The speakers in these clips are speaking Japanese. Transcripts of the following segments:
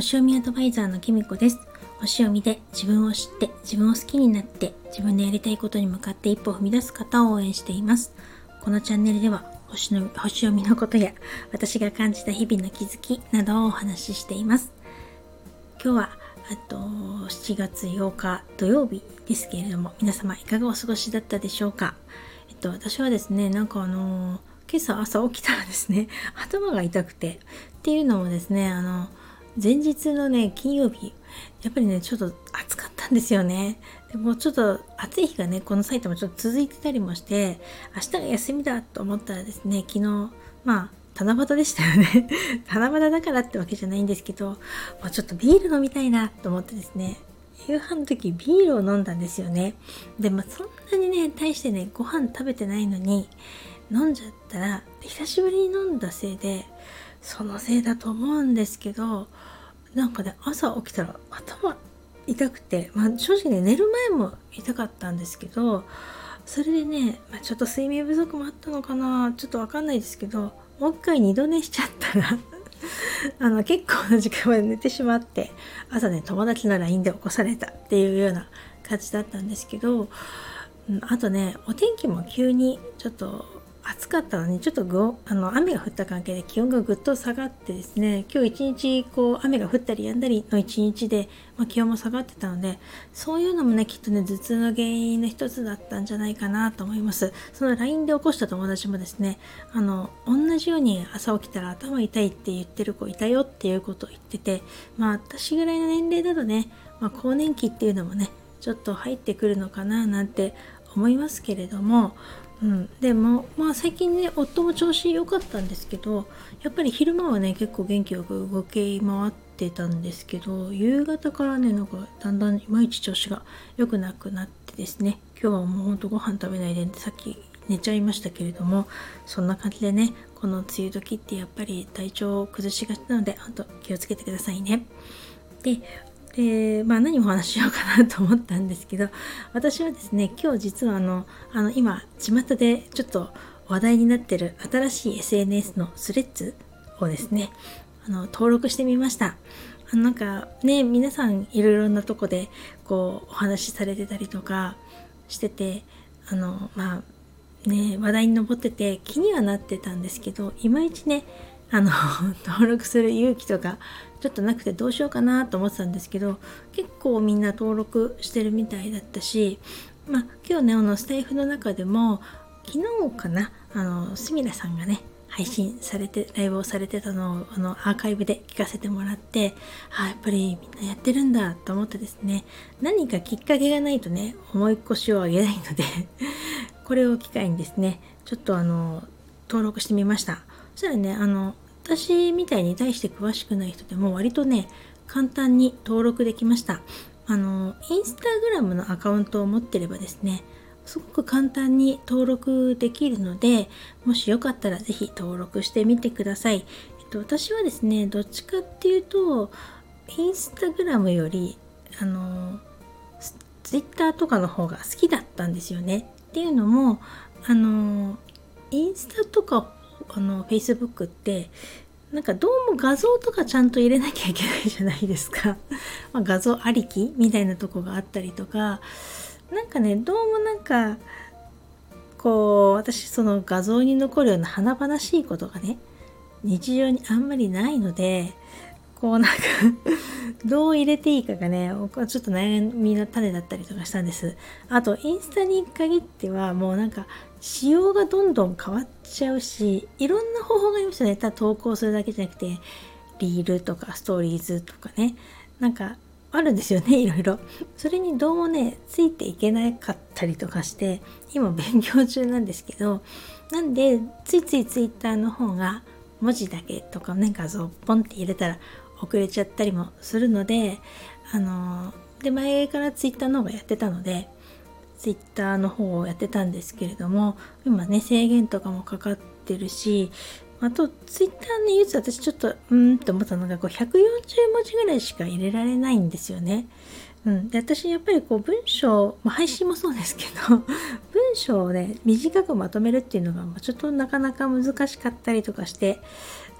星読みアドバイザーのきみこです。星読みで自分を知って自分を好きになって自分でやりたいことに向かって一歩を踏み出す方を応援しています。このチャンネルでは星の星読みのことや私が感じた日々の気づきなどをお話ししています。今日はあと7月8日土曜日ですけれども皆様いかがお過ごしだったでしょうか？えっと私はですねなんかあのー今朝朝起きたらですね頭が痛くてっていうのもですねあの前日のね金曜日やっぱりねちょっと暑かったんですよね。でもちょっと暑い日がねこの埼玉ちょっと続いてたりもして明日が休みだと思ったらですね昨日まあ七夕でしたよね。七夕だからってわけじゃないんですけど、まあ、ちょっとビール飲みたいなと思ってですね夕飯の時ビールを飲んだんですよね。でまあそんなにね大してねご飯食べてないのに飲んじゃったら久しぶりに飲んだせいでそのせいだと思うんですけどなんかね朝起きたら頭痛くて、まあ、正直ね寝る前も痛かったんですけどそれでね、まあ、ちょっと睡眠不足もあったのかなちょっとわかんないですけどもう一回二度寝しちゃったら あの結構な時間まで寝てしまって朝ね友達の LINE で起こされたっていうような感じだったんですけど、うん、あとねお天気も急にちょっと暑かったのにちょっとぐあの雨が降った関係で気温がぐっと下がってですね今日一日こう雨が降ったりやんだりの一日で、まあ、気温も下がってたのでそういうのもねきっとね頭痛の原因の一つだったんじゃないかなと思います。その LINE で起こした友達もですねあの同じように朝起きたら頭痛いって言ってる子いたよっていうことを言っててまあ私ぐらいの年齢だとね、まあ、更年期っていうのもねちょっと入ってくるのかななんて思いますけれどもうん、でもまあ最近ね夫も調子良かったんですけどやっぱり昼間はね結構元気よく動き回ってたんですけど夕方からねなんかだんだんいまいち調子が良くなくなってですね今日はもうほんとご飯食べないでさっき寝ちゃいましたけれどもそんな感じでねこの梅雨時ってやっぱり体調を崩しがちなのであと気をつけてくださいね。でで、まあ何をお話ししようかなと思ったんですけど、私はですね、今日実はあの、あの今、巷でちょっと話題になってる新しい SNS のスレッズをですね、あの、登録してみました。あのなんかね、皆さんいろいろなとこでこうお話しされてたりとかしてて、あの、まあね、話題に上ってて気にはなってたんですけど、いまいちね、あの 登録する勇気とかちょっとなくてどうしようかなと思ってたんですけど結構みんな登録してるみたいだったしまあ今日ねあのスタイフの中でも昨日かなあのすみらさんがね配信されてライブをされてたのをあのアーカイブで聞かせてもらってあやっぱりみんなやってるんだと思ってですね何かきっかけがないとね思い越しを上げないのでこれを機会にですねちょっとあの登録してみました。そしたらねあの私みたいに対して詳しくない人でも割とね簡単に登録できました。あのインスタグラムのアカウントを持ってればですねすごく簡単に登録できるのでもしよかったら是非登録してみてください、えっと、私はですねどっちかっていうとインスタグラムよりあのツイッターとかの方が好きだったんですよね。っていうのもあのインスタとかあの Facebook ってなんかどうも画像とかちゃんと入れなきゃいけないじゃないですか。ま、画像ありきみたいなとこがあったりとかなんかねどうもなんかこう私その画像に残るような華々しいことがね日常にあんまりないのでこうなんか どう入れていいかがねちょっと悩みの種だったりとかしたんですあとインスタに限ってはもうなんか仕様がどんどん変わっちゃうしいろんな方法がありますよね。ただ投稿するだけじゃなくてリールとかストーリーズとかね。なんかあるんですよねいろいろ。それにどうもねついていけなかったりとかして今勉強中なんですけどなんでついつい Twitter の方が文字だけとかね画像ポンって入れたら遅れちゃったりもするのであので前から Twitter の方がやってたのでツイッターの方をやってたんですけれども今ね制限とかもかかってるしあとツイッターのユース私ちょっとうんって思ったのがこう140文字ぐらいしか入れられないんですよね。うん、で私やっぱりこう文章、まあ、配信もそうですけど 文章をね短くまとめるっていうのがちょっとなかなか難しかったりとかして、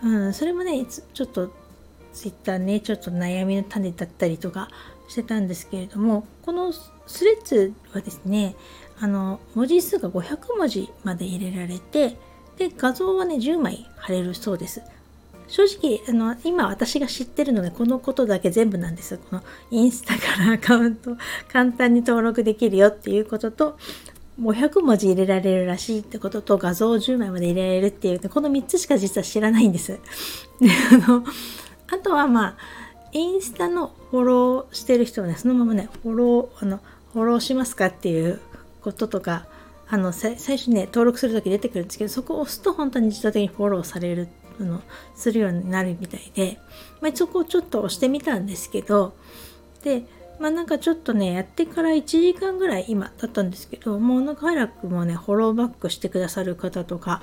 うん、それもねちょっとツイッターねちょっと悩みの種だったりとかしてたんですけれどもこのスレッズはですねあの文字数が500文字まで入れられてで画像はね10枚貼れるそうです正直あの今私が知ってるのでこのことだけ全部なんですこのインスタからアカウント簡単に登録できるよっていうことと500文字入れられるらしいってことと画像を10枚まで入れられるっていうこの3つしか実は知らないんです。であのあとはまあインスタのフォローしてる人はねそのままねフォローあのフォローしますかっていうこととかあの最初ね登録する時出てくるんですけどそこを押すと本当に自動的にフォローされるあのするようになるみたいで、まあ、そこをちょっと押してみたんですけどでまあなんかちょっとねやってから1時間ぐらい今経ったんですけどもうなんか早くもねフォローバックしてくださる方とか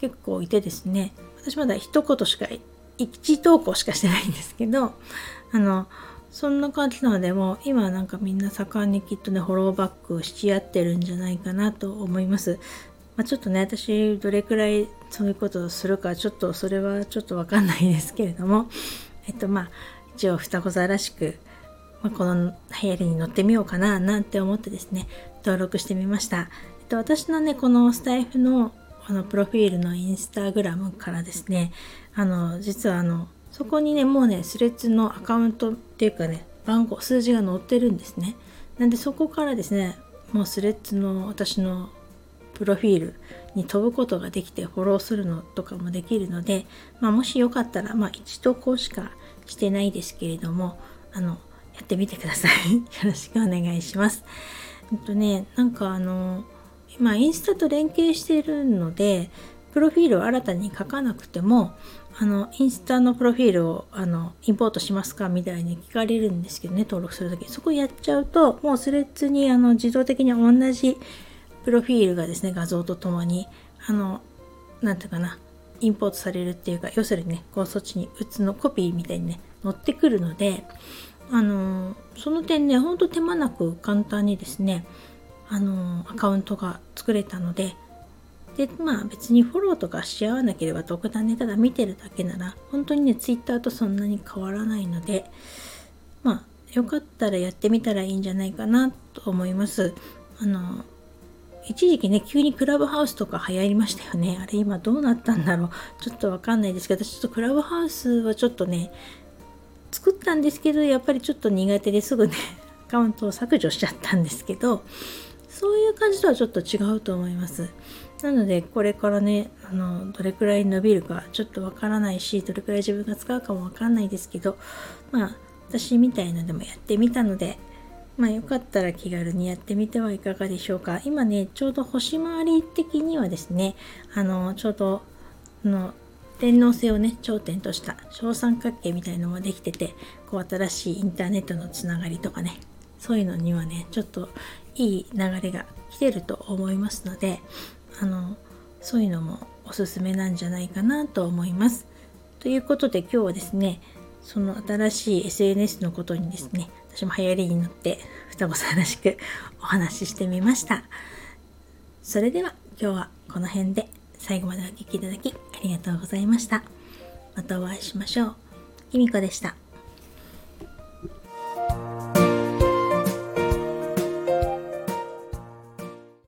結構いてですね私まだ一言しか1投稿しかしてないんですけどあのそんな感じなのでもう今なんかみんな盛んにきっとねフォローバックし合ってるんじゃないかなと思います。まあ、ちょっとね私どれくらいそういうことをするかちょっとそれはちょっとわかんないですけれどもえっとまあ一応双子座らしく、まあ、この流行りに乗ってみようかななんて思ってですね登録してみました。えっと、私のねこのスタイフのあのプロフィールのインスタグラムからですねあの実はあのそこにねもうねスレッズのアカウントっていうかね番号数字が載ってるんですね。なんでそこからですねもうスレッズの私のプロフィールに飛ぶことができてフォローするのとかもできるので、まあ、もしよかったら、まあ、1投稿しかしてないですけれどもあのやってみてください。よろしくお願いします。えっとねなんかあの今インスタと連携しているのでプロフィールを新たに書かなくてもあのインスタのプロフィールをあのインポートしますかみたいに聞かれるんですけどね登録する時そこやっちゃうともうスレッズにあの自動的に同じプロフィールがですね画像とともにあの何ていうかなインポートされるっていうか要するにねこうそっちに打つのコピーみたいにね載ってくるのであのその点ねほんと手間なく簡単にですねあのアカウントが作れたのででまあ別にフォローとかし合わなければ特段ねただ見てるだけなら本当にね Twitter とそんなに変わらないのでまあよかったらやってみたらいいんじゃないかなと思います。あの一時期ね急にクラブハウスとか流行りましたよね。あれ今どうなったんだろう。ちょっとわかんないですけどちょっとクラブハウスはちょっとね作ったんですけどやっぱりちょっと苦手ですぐねアカウントを削除しちゃったんですけどそういう感じとはちょっと違うと思います。なのでこれからねあのどれくらい伸びるかちょっとわからないしどれくらい自分が使うかもわかんないですけどまあ私みたいのでもやってみたのでまあよかったら気軽にやってみてはいかがでしょうか今ねちょうど星回り的にはですねあのちょうどの天王星をね頂点とした小三角形みたいのもできててこう新しいインターネットのつながりとかねそういうのにはねちょっといい流れが来てると思いますのであのそういうのもおすすめなんじゃないかなと思います。ということで今日はですねその新しい SNS のことにですね私も流行りに乗って双子さんらしく お話ししてみました。それでは今日はこの辺で最後までお聴きいただきありがとうございました。またお会いしましょう。きみこでした。